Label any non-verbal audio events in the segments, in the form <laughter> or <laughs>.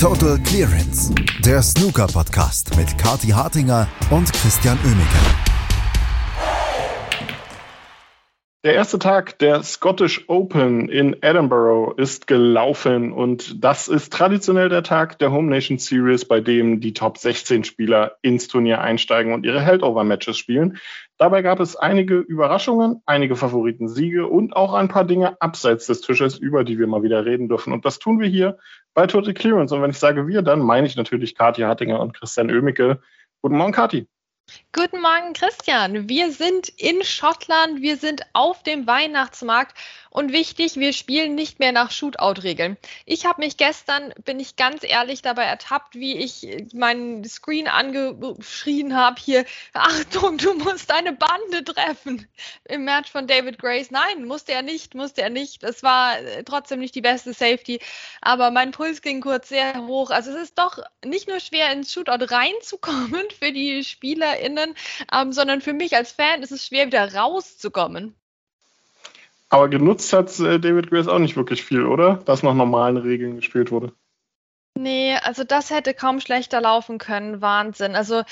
Total Clearance, der Snooker-Podcast mit Kati Hartinger und Christian Oemeke. Der erste Tag der Scottish Open in Edinburgh ist gelaufen und das ist traditionell der Tag der Home Nation Series, bei dem die Top 16 Spieler ins Turnier einsteigen und ihre Heldover-Matches spielen. Dabei gab es einige Überraschungen, einige Favoritensiege und auch ein paar Dinge abseits des Tisches, über die wir mal wieder reden dürfen. Und das tun wir hier bei Total Clearance. Und wenn ich sage wir, dann meine ich natürlich Kathi Hartinger und Christian Oemicke. Guten Morgen, Kathi. Guten Morgen, Christian. Wir sind in Schottland, wir sind auf dem Weihnachtsmarkt und wichtig, wir spielen nicht mehr nach Shootout-Regeln. Ich habe mich gestern, bin ich ganz ehrlich, dabei ertappt, wie ich meinen Screen angeschrien habe, hier, <laughs> Achtung, du musst deine Bande treffen im Match von David Grace. Nein, musste er nicht, musste er nicht. Es war äh, trotzdem nicht die beste Safety, aber mein Puls ging kurz sehr hoch. Also es ist doch nicht nur schwer, ins Shootout reinzukommen <laughs> für die SpielerInnen, ähm, sondern für mich als Fan ist es schwer, wieder rauszukommen. Aber genutzt hat äh, David Grace auch nicht wirklich viel, oder? Dass nach normalen Regeln gespielt wurde. Nee, also das hätte kaum schlechter laufen können. Wahnsinn. Also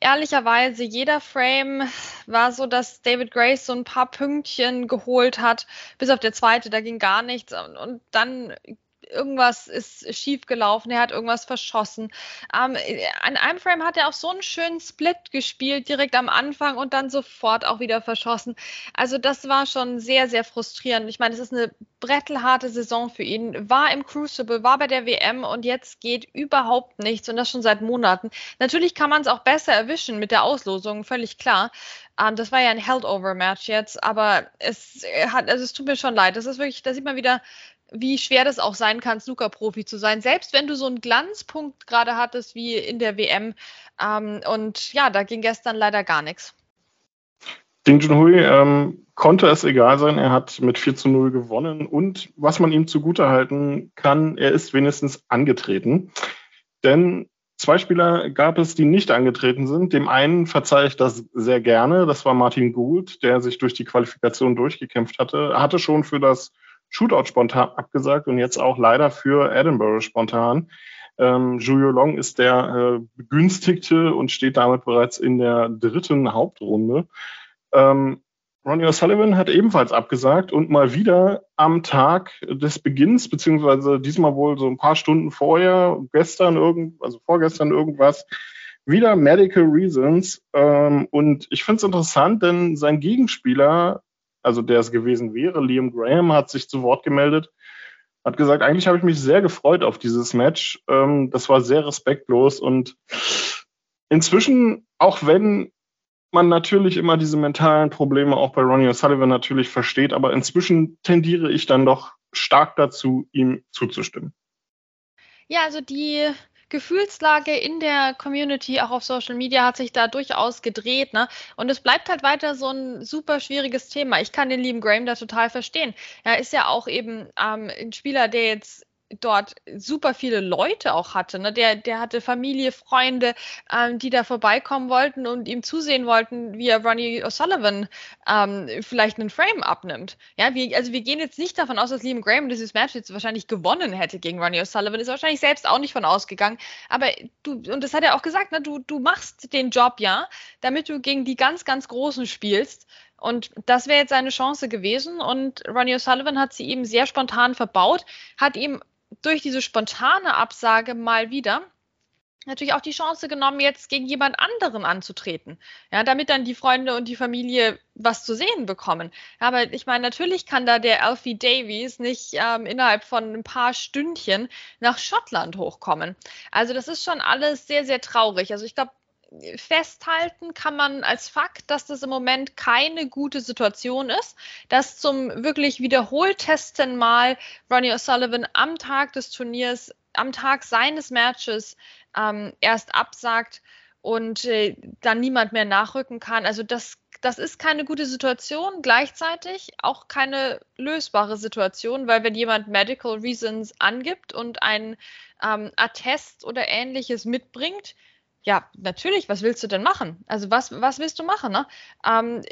ehrlicherweise, jeder Frame war so, dass David Grace so ein paar Pünktchen geholt hat, bis auf der zweite, da ging gar nichts. Und dann irgendwas ist schief gelaufen, er hat irgendwas verschossen. Ähm, an einem Frame hat er auch so einen schönen Split gespielt, direkt am Anfang und dann sofort auch wieder verschossen. Also das war schon sehr, sehr frustrierend. Ich meine, es ist eine brettelharte Saison für ihn, war im Crucible, war bei der WM und jetzt geht überhaupt nichts und das schon seit Monaten. Natürlich kann man es auch besser erwischen mit der Auslosung, völlig klar. Ähm, das war ja ein Held-Over-Match jetzt, aber es hat, also es tut mir schon leid. Das ist wirklich, da sieht man wieder, wie schwer das auch sein kann, Snooker-Profi zu sein. Selbst wenn du so einen Glanzpunkt gerade hattest wie in der WM. Ähm, und ja, da ging gestern leider gar nichts. Ding Junhui ähm, konnte es egal sein. Er hat mit 4 zu 0 gewonnen. Und was man ihm zugutehalten kann, er ist wenigstens angetreten. Denn zwei Spieler gab es, die nicht angetreten sind. Dem einen verzeihe ich das sehr gerne. Das war Martin Gould, der sich durch die Qualifikation durchgekämpft hatte. Er hatte schon für das Shootout spontan abgesagt und jetzt auch leider für Edinburgh spontan. Ähm, Julio Long ist der äh, Begünstigte und steht damit bereits in der dritten Hauptrunde. Ähm, Ronnie O'Sullivan hat ebenfalls abgesagt und mal wieder am Tag des Beginns, beziehungsweise diesmal wohl so ein paar Stunden vorher, gestern irgend, also vorgestern irgendwas, wieder Medical Reasons. Ähm, und ich finde es interessant, denn sein Gegenspieler also der es gewesen wäre. Liam Graham hat sich zu Wort gemeldet, hat gesagt, eigentlich habe ich mich sehr gefreut auf dieses Match. Ähm, das war sehr respektlos und inzwischen, auch wenn man natürlich immer diese mentalen Probleme auch bei Ronnie O'Sullivan natürlich versteht, aber inzwischen tendiere ich dann doch stark dazu, ihm zuzustimmen. Ja, also die Gefühlslage in der Community, auch auf Social Media, hat sich da durchaus gedreht. Ne? Und es bleibt halt weiter so ein super schwieriges Thema. Ich kann den lieben Graham da total verstehen. Er ist ja auch eben ähm, ein Spieler, der jetzt dort super viele Leute auch hatte. Ne? Der, der hatte Familie, Freunde, ähm, die da vorbeikommen wollten und ihm zusehen wollten, wie er Ronnie O'Sullivan ähm, vielleicht einen Frame abnimmt. Ja, wir, also wir gehen jetzt nicht davon aus, dass Liam Graham dieses Match jetzt wahrscheinlich gewonnen hätte gegen Ronnie O'Sullivan. Ist wahrscheinlich selbst auch nicht von ausgegangen. Aber du, und das hat er auch gesagt, ne? du, du machst den Job ja, damit du gegen die ganz, ganz Großen spielst. Und das wäre jetzt seine Chance gewesen. Und Ronnie O'Sullivan hat sie ihm sehr spontan verbaut, hat ihm durch diese spontane Absage mal wieder natürlich auch die Chance genommen, jetzt gegen jemand anderen anzutreten. Ja, damit dann die Freunde und die Familie was zu sehen bekommen. Aber ich meine, natürlich kann da der Alfie Davies nicht ähm, innerhalb von ein paar Stündchen nach Schottland hochkommen. Also das ist schon alles sehr, sehr traurig. Also ich glaube, festhalten kann man als Fakt, dass das im Moment keine gute Situation ist, dass zum wirklich wiederholtesten Mal Ronnie O'Sullivan am Tag des Turniers, am Tag seines Matches ähm, erst absagt und äh, dann niemand mehr nachrücken kann. Also das, das ist keine gute Situation, gleichzeitig auch keine lösbare Situation, weil wenn jemand Medical Reasons angibt und ein ähm, Attest oder ähnliches mitbringt, ja, natürlich, was willst du denn machen? Also was, was willst du machen? Ne? Ähm,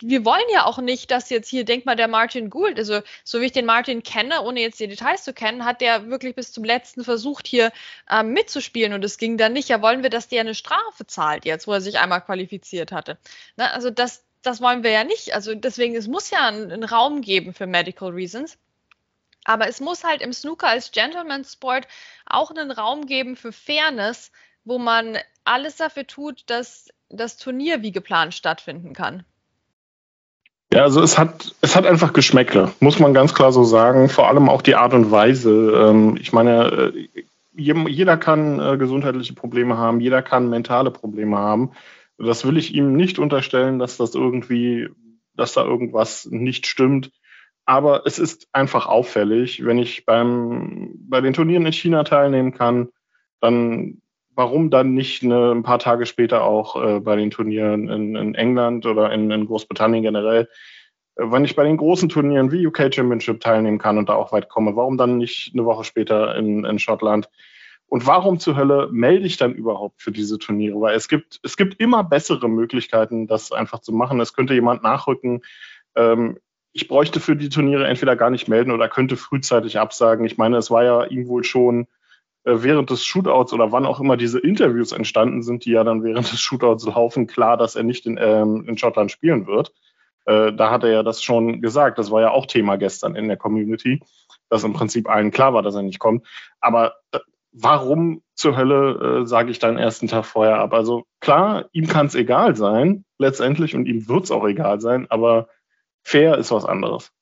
wir wollen ja auch nicht, dass jetzt hier, denk mal, der Martin Gould, also so wie ich den Martin kenne, ohne jetzt die Details zu kennen, hat der wirklich bis zum letzten versucht, hier ähm, mitzuspielen und es ging dann nicht. Ja, wollen wir, dass der eine Strafe zahlt jetzt, wo er sich einmal qualifiziert hatte? Ne? Also das, das wollen wir ja nicht. Also deswegen, es muss ja einen, einen Raum geben für Medical Reasons. Aber es muss halt im Snooker als Gentleman's Sport auch einen Raum geben für Fairness, wo man alles dafür tut, dass das Turnier wie geplant stattfinden kann. Ja, also es hat, es hat einfach Geschmäckle, muss man ganz klar so sagen. Vor allem auch die Art und Weise. Ähm, ich meine, äh, jeder kann äh, gesundheitliche Probleme haben, jeder kann mentale Probleme haben. Das will ich ihm nicht unterstellen, dass das irgendwie, dass da irgendwas nicht stimmt. Aber es ist einfach auffällig, wenn ich beim, bei den Turnieren in China teilnehmen kann, dann warum dann nicht eine, ein paar Tage später auch äh, bei den Turnieren in, in England oder in, in, Großbritannien generell, äh, wenn ich bei den großen Turnieren wie UK Championship teilnehmen kann und da auch weit komme, warum dann nicht eine Woche später in, in Schottland? Und warum zur Hölle melde ich dann überhaupt für diese Turniere? Weil es gibt, es gibt immer bessere Möglichkeiten, das einfach zu machen. Es könnte jemand nachrücken. Ähm, ich bräuchte für die Turniere entweder gar nicht melden oder könnte frühzeitig absagen. Ich meine, es war ja ihm wohl schon während des Shootouts oder wann auch immer diese Interviews entstanden sind, die ja dann während des Shootouts laufen, klar, dass er nicht in, ähm, in Schottland spielen wird. Äh, da hat er ja das schon gesagt. Das war ja auch Thema gestern in der Community, dass im Prinzip allen klar war, dass er nicht kommt. Aber äh, warum zur Hölle äh, sage ich dann ersten Tag vorher ab? Also klar, ihm kann es egal sein, letztendlich, und ihm wird es auch egal sein, aber fair ist was anderes.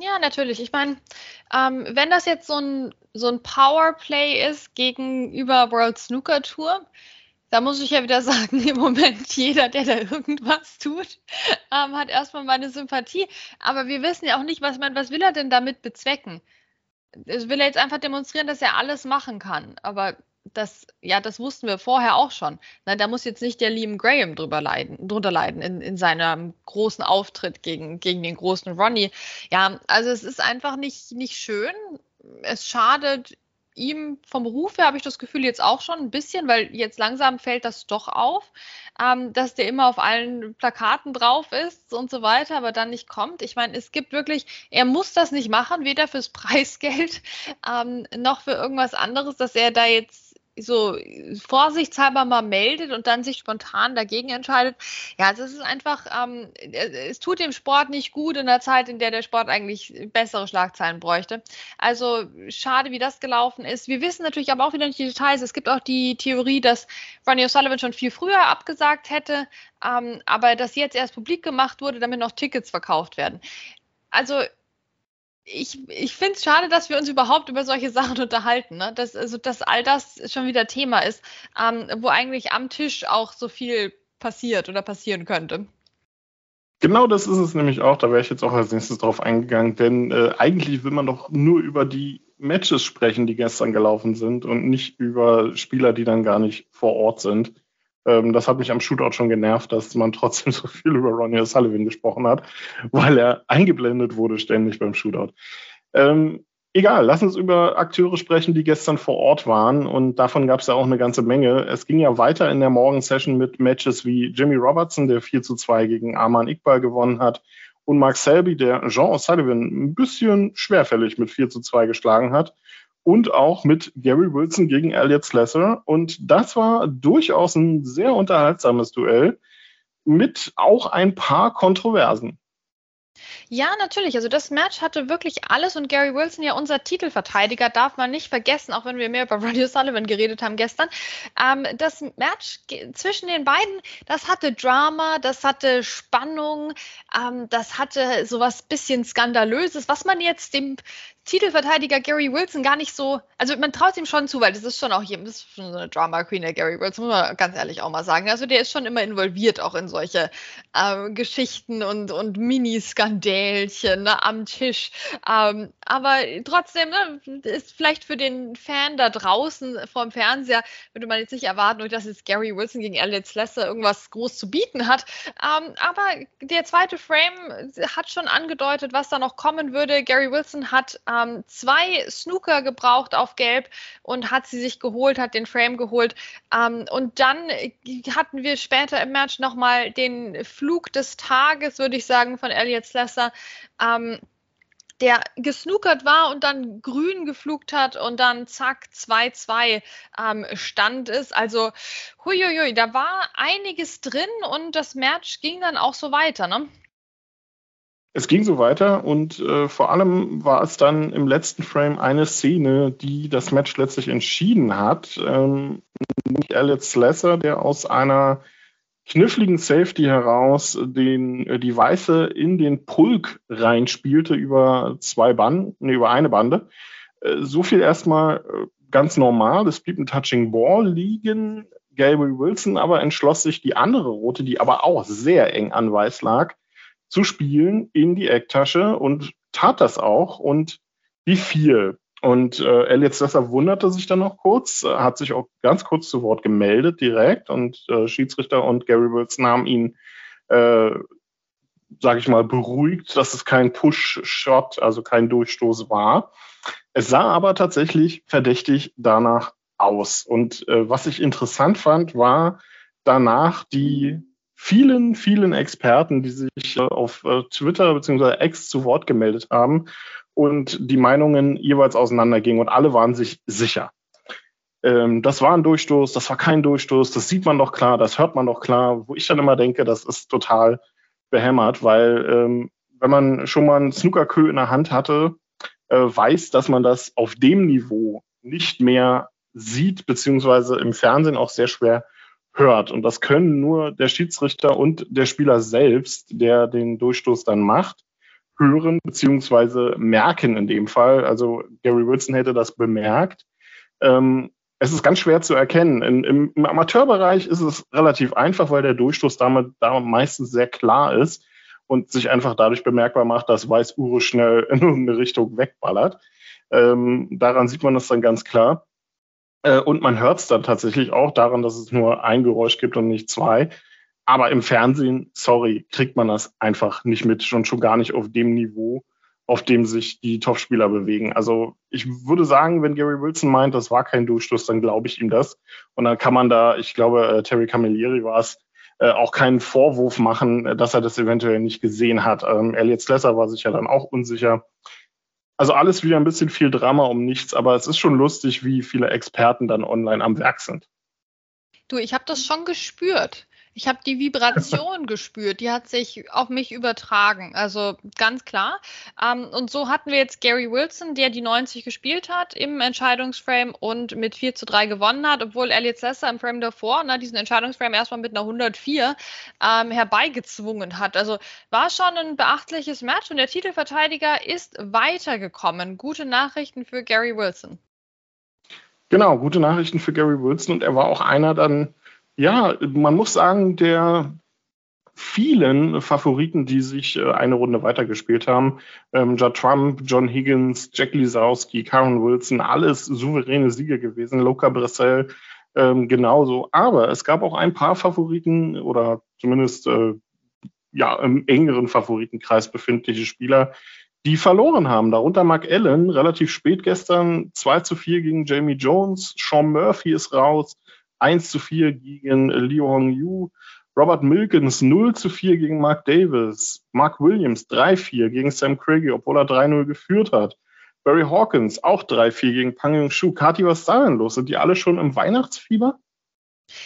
Ja, natürlich. Ich meine, ähm, wenn das jetzt so ein, so ein Powerplay ist gegenüber World Snooker Tour, da muss ich ja wieder <laughs> sagen, im Moment jeder, der da irgendwas tut, <laughs> ähm, hat erstmal meine Sympathie. Aber wir wissen ja auch nicht, was, man, was will er denn damit bezwecken? Will er jetzt einfach demonstrieren, dass er alles machen kann? Aber das, ja, das wussten wir vorher auch schon. Na, da muss jetzt nicht der Liam Graham drüber leiden, drunter leiden in, in seinem großen Auftritt gegen, gegen den großen Ronnie. Ja, also es ist einfach nicht, nicht schön. Es schadet ihm vom Ruf her, habe ich das Gefühl jetzt auch schon ein bisschen, weil jetzt langsam fällt das doch auf, ähm, dass der immer auf allen Plakaten drauf ist und so weiter, aber dann nicht kommt. Ich meine, es gibt wirklich, er muss das nicht machen, weder fürs <laughs> Preisgeld ähm, noch für irgendwas anderes, dass er da jetzt so vorsichtshalber mal meldet und dann sich spontan dagegen entscheidet. Ja, also es ist einfach, ähm, es tut dem Sport nicht gut in der Zeit, in der der Sport eigentlich bessere Schlagzeilen bräuchte. Also schade, wie das gelaufen ist. Wir wissen natürlich aber auch wieder nicht die Details. Es gibt auch die Theorie, dass Ronnie O'Sullivan schon viel früher abgesagt hätte, ähm, aber dass jetzt erst publik gemacht wurde, damit noch Tickets verkauft werden. Also ich, ich finde es schade, dass wir uns überhaupt über solche Sachen <laughs> unterhalten. Ne? Dass, also, dass all das schon wieder Thema ist, ähm, wo eigentlich am Tisch auch so viel passiert oder passieren könnte. Genau das ist es nämlich auch. Da wäre ich jetzt auch als nächstes drauf eingegangen, denn äh, eigentlich will man doch nur über die Matches sprechen, die gestern gelaufen sind und nicht über Spieler, die dann gar nicht vor Ort sind. Ähm, das hat mich am Shootout schon genervt, dass man trotzdem <laughs> so viel über Ronnie O'Sullivan gesprochen hat, weil er eingeblendet wurde ständig beim Shootout. Ähm, egal, lass uns über Akteure sprechen, die gestern vor Ort waren. Und davon gab es ja auch eine ganze Menge. Es ging ja weiter in der Morgensession mit Matches wie Jimmy Robertson, der 4 zu 2 gegen Arman Iqbal gewonnen hat. Und Mark Selby, der Jean O'Sullivan ein bisschen schwerfällig mit 4 zu 2 geschlagen hat und auch mit Gary Wilson gegen Elliot Slesser. Und das war durchaus ein sehr unterhaltsames Duell mit auch ein paar Kontroversen. Ja, natürlich. Also das Match hatte wirklich alles und Gary Wilson, ja unser Titelverteidiger, darf man nicht vergessen, auch wenn wir mehr über <laughs> Roddy Sullivan geredet haben gestern. Ähm, das Match zwischen den beiden, das hatte Drama, das hatte Spannung, ähm, das hatte sowas bisschen Skandalöses, was man jetzt dem Titelverteidiger Gary Wilson gar nicht so, also man traut ihm schon zu, weil das ist schon auch hier, das ist schon so eine Drama Queen, der Gary Wilson, muss man ganz ehrlich auch mal sagen. Also der ist schon immer involviert auch in solche äh, Geschichten und, und Mini-Skandälchen ne, am Tisch. Ähm, Aber trotzdem, ne, ist vielleicht für den Fan da draußen vom Fernseher, würde man jetzt nicht erwarten, dass jetzt Gary Wilson gegen Elliot Slesser irgendwas groß zu bieten hat. Ähm, aber der zweite Frame hat schon angedeutet, was da noch kommen würde. Gary Wilson hat ähm, zwei Snooker gebraucht auf Gelb und hat sie sich geholt, hat den Frame geholt. Ähm, und dann hatten wir später im Match nochmal den Flug des Tages, würde ich sagen, von Elliot Slesser. Ähm, der gesnookert war und dann grün geflugt hat und dann zack 2-2 ähm, stand ist. Also huiuiui, da war einiges drin und das Match ging dann auch so weiter, ne? Es ging so weiter und äh, vor allem war es dann im letzten Frame eine Szene, die das Match letztlich entschieden hat. Ähm, Elliot Slesser, der aus einer kniffligen Safety heraus den, äh, die Weiße in den Pulk reinspielte über zwei Banden, nee, über eine Bande. Äh, so viel erstmal äh, ganz normal. Es blieb ein Touching Ball liegen. Gabriel Wilson aber entschloss sich, die andere rote, die aber auch sehr eng an Weiß lag, zu spielen in die Ecktasche und tat das auch und wie viel. Und äh, Elliot Slesser wunderte sich dann noch kurz, äh, hat sich auch ganz kurz zu Wort gemeldet direkt und äh, Schiedsrichter und Gary Wilson haben ihn, äh, sage ich mal, beruhigt, dass es kein Push-Shot, also kein Durchstoß war. Es sah aber tatsächlich verdächtig danach aus. Und äh, was ich interessant fand, war danach die vielen, vielen Experten, die sich äh, auf äh, Twitter bzw. X zu Wort gemeldet haben und die Meinungen jeweils auseinandergingen und alle waren sich sicher. Ähm, das war ein Durchstoß, das war kein Durchstoß, das sieht man doch klar, das hört man doch klar, wo ich dann immer denke, das ist total behämmert, weil ähm, wenn man schon mal einen Snookerkö in der Hand hatte, äh, weiß, dass man das auf dem Niveau nicht mehr sieht, beziehungsweise im Fernsehen auch sehr schwer hört. Und das können nur der Schiedsrichter und der Spieler selbst, der den Durchstoß dann macht hören beziehungsweise merken in dem Fall. Also Gary Wilson hätte das bemerkt. Ähm, es ist ganz schwer zu erkennen. In, im, im, Amateurbereich ist es relativ einfach, weil der Durchstoß damit, damit meistens sehr klar ist und sich einfach dadurch bemerkbar macht, dass Weiß Ure schnell <laughs> in eine Richtung wegballert. Ähm, daran sieht man das dann ganz klar. Äh, und man hört es dann tatsächlich auch daran, dass es nur ein Geräusch gibt und nicht zwei. Aber im Fernsehen, sorry, kriegt man das einfach nicht mit, schon schon gar nicht auf dem Niveau, auf dem sich die Topspieler bewegen. Also ich würde sagen, wenn Gary Wilson meint, das war kein Durchstoß, dann glaube ich ihm das. Und dann kann man da, ich glaube, äh, Terry Camilleri war es, äh, auch keinen Vorwurf machen, äh, dass er das eventuell nicht gesehen hat. Ähm, Elliot Slesser war sich ja dann auch unsicher. Also alles wieder ein bisschen viel Drama um nichts, aber es ist schon lustig, wie viele Experten dann online am Werk sind. Du, ich habe das schon gespürt. Ich habe die Vibration gespürt, die hat sich auf mich übertragen, also ganz klar. Ähm, und so hatten wir jetzt Gary Wilson, der die 90 gespielt hat im Entscheidungsframe und mit 4 zu 3 gewonnen hat, obwohl Elliot Sessa im Frame davor na, diesen Entscheidungsframe erstmal mit einer 104 ähm, herbeigezwungen hat. Also war schon ein beachtliches Match und der Titelverteidiger ist weitergekommen. Gute Nachrichten für Gary Wilson. Genau, gute Nachrichten für Gary Wilson und er war auch einer dann ja, man muss sagen, der vielen Favoriten, die sich äh, eine Runde weitergespielt haben, ähm, Judd Trump, John Higgins, Jack Lisowski, Karen Wilson, alles souveräne Sieger gewesen, Luca Bressel ähm, genauso. Aber es gab auch ein paar Favoriten oder zumindest äh, ja, im engeren Favoritenkreis befindliche Spieler, die verloren haben. Darunter Mark Allen, relativ spät gestern 2 zu 4 gegen Jamie Jones, Sean Murphy ist raus, 1 zu 4 gegen Liu Hongyu. Robert Milkins 0 zu 4 gegen Mark Davis. Mark Williams 3-4 gegen Sam Craigie, obwohl er 3-0 geführt hat. Barry Hawkins auch 3-4 gegen Pang Yung Shu. Kati, was ist da denn los? Sind die alle schon im Weihnachtsfieber?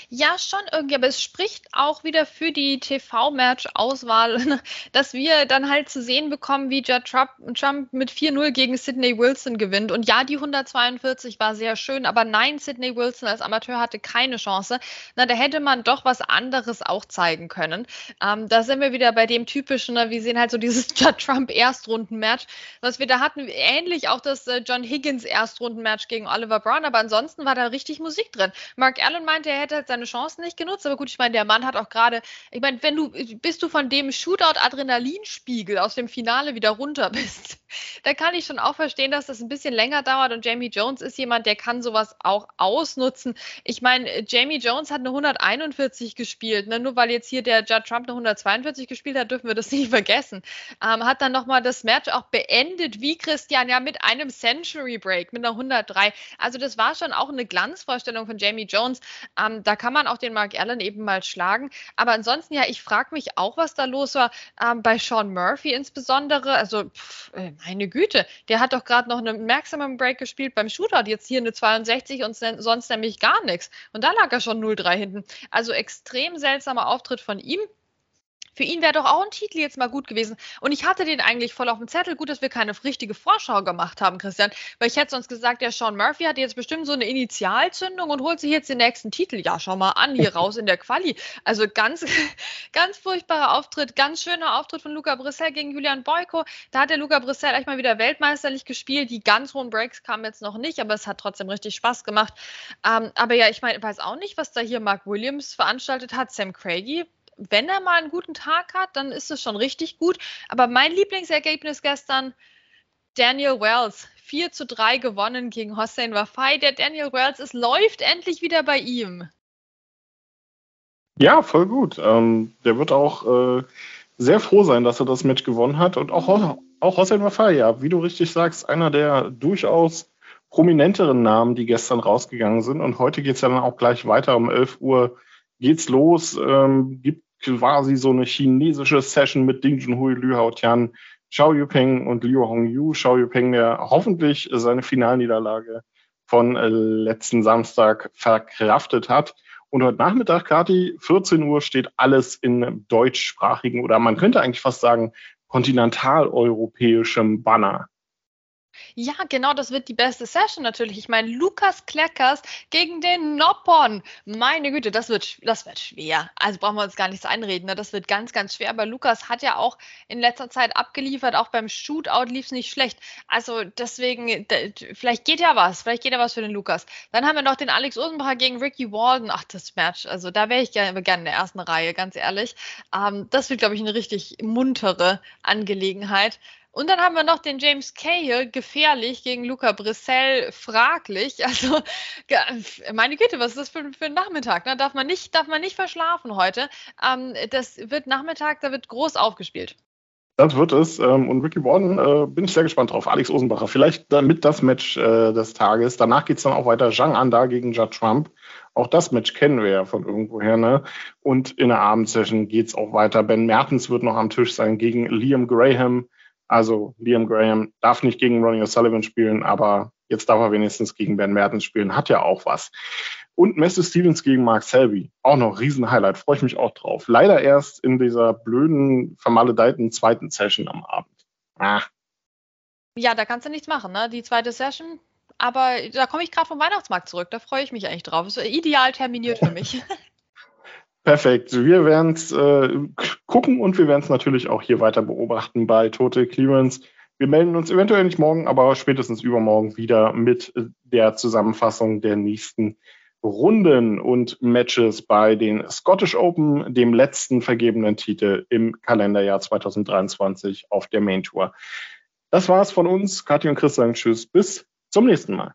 Ja, schon irgendwie, aber es spricht auch wieder für die TV-Match-Auswahl, <laughs> dass wir dann halt zu sehen bekommen, wie Judd Trump, Trump mit 4-0 gegen Sidney Wilson gewinnt. Und ja, die 142 war sehr schön, aber nein, Sidney Wilson als Amateur hatte keine Chance. Na, da hätte man doch was anderes auch zeigen können. Ähm, da sind wir wieder bei dem typischen, ne, wir sehen halt so dieses <laughs> Judd Trump Erstrunden-Match, was wir da hatten, ähnlich auch das äh, John Higgins Erstrunden-Match gegen Oliver Brown, aber ansonsten war da richtig Musik drin. Mark Allen meinte, er hätte hätte halt seine Chancen nicht genutzt. Aber gut, ich meine, der Mann hat auch gerade, ich meine, wenn du, bist du von dem Shootout-Adrenalinspiegel aus dem Finale wieder runter bist, <laughs> da kann ich schon auch verstehen, dass das ein bisschen länger dauert. Und Jamie Jones ist jemand, der kann sowas auch ausnutzen. Ich meine, Jamie Jones hat eine 141 gespielt. Ne? Nur weil jetzt hier der Judd Trump eine 142 gespielt hat, dürfen wir das <laughs> nicht vergessen. Ähm, hat dann nochmal das Match auch beendet, wie Christian, ja, mit einem Century Break, mit einer 103. Also das war schon auch eine Glanzvorstellung von Jamie Jones. Ähm, da kann man auch den Mark Allen eben mal schlagen. Aber ansonsten, ja, ich frage mich auch, was da los war. Ähm, bei Sean Murphy insbesondere. Also, pff, äh, meine Güte, der hat doch gerade noch einen Maximum Break gespielt beim Shootout. Jetzt hier eine 62 und sonst nämlich gar nichts. Und da lag er schon 0-3 hinten. Also extrem seltsamer Auftritt von ihm. Für ihn wäre doch auch ein Titel jetzt mal gut gewesen. Und ich hatte den eigentlich voll auf dem Zettel. Gut, dass wir keine richtige Vorschau gemacht haben, Christian. Weil ich hätte sonst gesagt, der Sean Murphy hat jetzt bestimmt so eine Initialzündung und holt sich jetzt den nächsten Titel. Ja, schau mal an, hier <laughs> raus in der Quali. Also ganz, <laughs> ganz furchtbarer Auftritt. Ganz schöner Auftritt von Luca Brissell gegen Julian Boyko. Da hat der Luca Brissell echt mal wieder weltmeisterlich gespielt. Die ganz hohen Breaks kamen jetzt noch nicht, aber es hat trotzdem richtig Spaß gemacht. Ähm, aber ja, ich meine, weiß auch nicht, was da hier Mark Williams veranstaltet hat. Sam Craigie wenn er mal einen guten Tag hat, dann ist es schon richtig gut. Aber mein Lieblingsergebnis gestern, Daniel Wells, 4 zu 3 gewonnen gegen Hossein Wafai. Der Daniel Wells, es läuft endlich wieder bei ihm. Ja, voll gut. Ähm, der wird auch äh, sehr froh sein, dass er das Match gewonnen hat. Und auch, auch Hossein Wafai, ja, wie du richtig sagst, einer der durchaus prominenteren Namen, die gestern rausgegangen sind. Und heute geht es ja dann auch gleich weiter um 11 Uhr geht's los, ähm, gibt quasi so eine chinesische Session mit Ding Junhui, Liu Haotian, Xiao Yupeng und Liu Hongyu. Xiao Yupeng, der hoffentlich seine Finalniederlage von äh, letzten Samstag verkraftet hat. Und heute Nachmittag, Kati, 14 Uhr, steht alles in deutschsprachigen oder man könnte eigentlich fast sagen kontinentaleuropäischem Banner. Ja, genau, das wird die beste Session natürlich. Ich meine, Lukas Kleckers gegen den Noppon. Meine Güte, das wird, das wird schwer. Also brauchen wir uns gar nichts einreden. Ne? Das wird ganz, ganz schwer. Aber Lukas hat ja auch in letzter Zeit abgeliefert. Auch beim Shootout lief es nicht schlecht. Also deswegen, vielleicht geht ja was. Vielleicht geht ja was für den Lukas. Dann haben wir noch den Alex Osenbacher gegen Ricky Walden. Ach, das Match. Also da wäre ich gerne, gerne in der ersten Reihe, ganz ehrlich. Ähm, das wird, glaube ich, eine richtig muntere Angelegenheit. Und dann haben wir noch den James Cahill, gefährlich gegen Luca Brissell, fraglich. <laughs> Also, meine Güte, was ist das für, für ein Nachmittag? Ne? Darf, man nicht, darf man nicht verschlafen heute. Ähm, das wird Nachmittag, da wird groß aufgespielt. Das wird es. Ähm, und Ricky Warden äh, bin ich sehr gespannt drauf. Alex Osenbacher, vielleicht damit das Match äh, des Tages. Danach geht es dann auch weiter. Zhang Anda gegen Judd Trump. Auch das Match kennen wir ja von irgendwoher. Ne? Und in der Abendsession geht es auch weiter. Ben Mertens wird noch am Tisch sein gegen Liam Graham. Also Liam Graham darf nicht gegen Ronnie O'Sullivan spielen, aber jetzt darf er wenigstens gegen Ben Mertens spielen. Hat ja auch was. Und Messi Stevens gegen Mark Selby. Auch noch Riesenhighlight. Freue ich mich auch drauf. Leider erst in dieser blöden, vermaledeiten zweiten Session am Abend. Ah. Ja, da kannst du nichts machen, ne? Die zweite Session. Aber da komme ich gerade vom Weihnachtsmarkt zurück. Da freue ich mich eigentlich drauf. Ist ideal terminiert für mich. <laughs> Perfekt. Wir werden es äh, gucken und wir werden es natürlich auch hier weiter beobachten bei Total Clearance. Wir melden uns eventuell nicht morgen, aber spätestens übermorgen wieder mit der Zusammenfassung der nächsten Runden und Matches bei den Scottish Open, dem letzten vergebenen Titel im Kalenderjahr 2023 auf der Main Tour. Das war's von uns. Katja und Chris sagen Tschüss. Bis zum nächsten Mal.